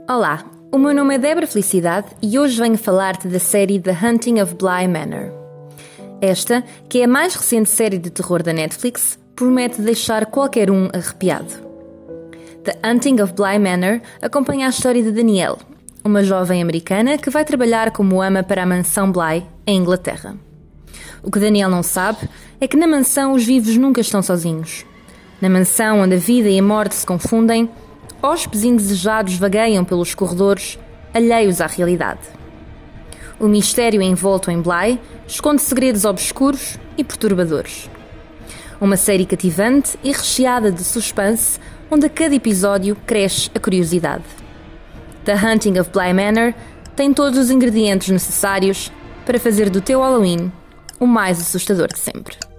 Olá, o meu nome é Débora Felicidade e hoje venho falar-te da série The Hunting of Bly Manor. Esta, que é a mais recente série de terror da Netflix, promete deixar qualquer um arrepiado. The Hunting of Bly Manor acompanha a história de Danielle, uma jovem americana que vai trabalhar como ama para a mansão Bly, em Inglaterra. O que Danielle não sabe é que na mansão os vivos nunca estão sozinhos. Na mansão onde a vida e a morte se confundem, hóspedes indesejados vagueiam pelos corredores, alheios à realidade. O mistério envolto em Bly esconde segredos obscuros e perturbadores. Uma série cativante e recheada de suspense, onde a cada episódio cresce a curiosidade. The Hunting of Bly Manor tem todos os ingredientes necessários para fazer do teu Halloween o mais assustador de sempre.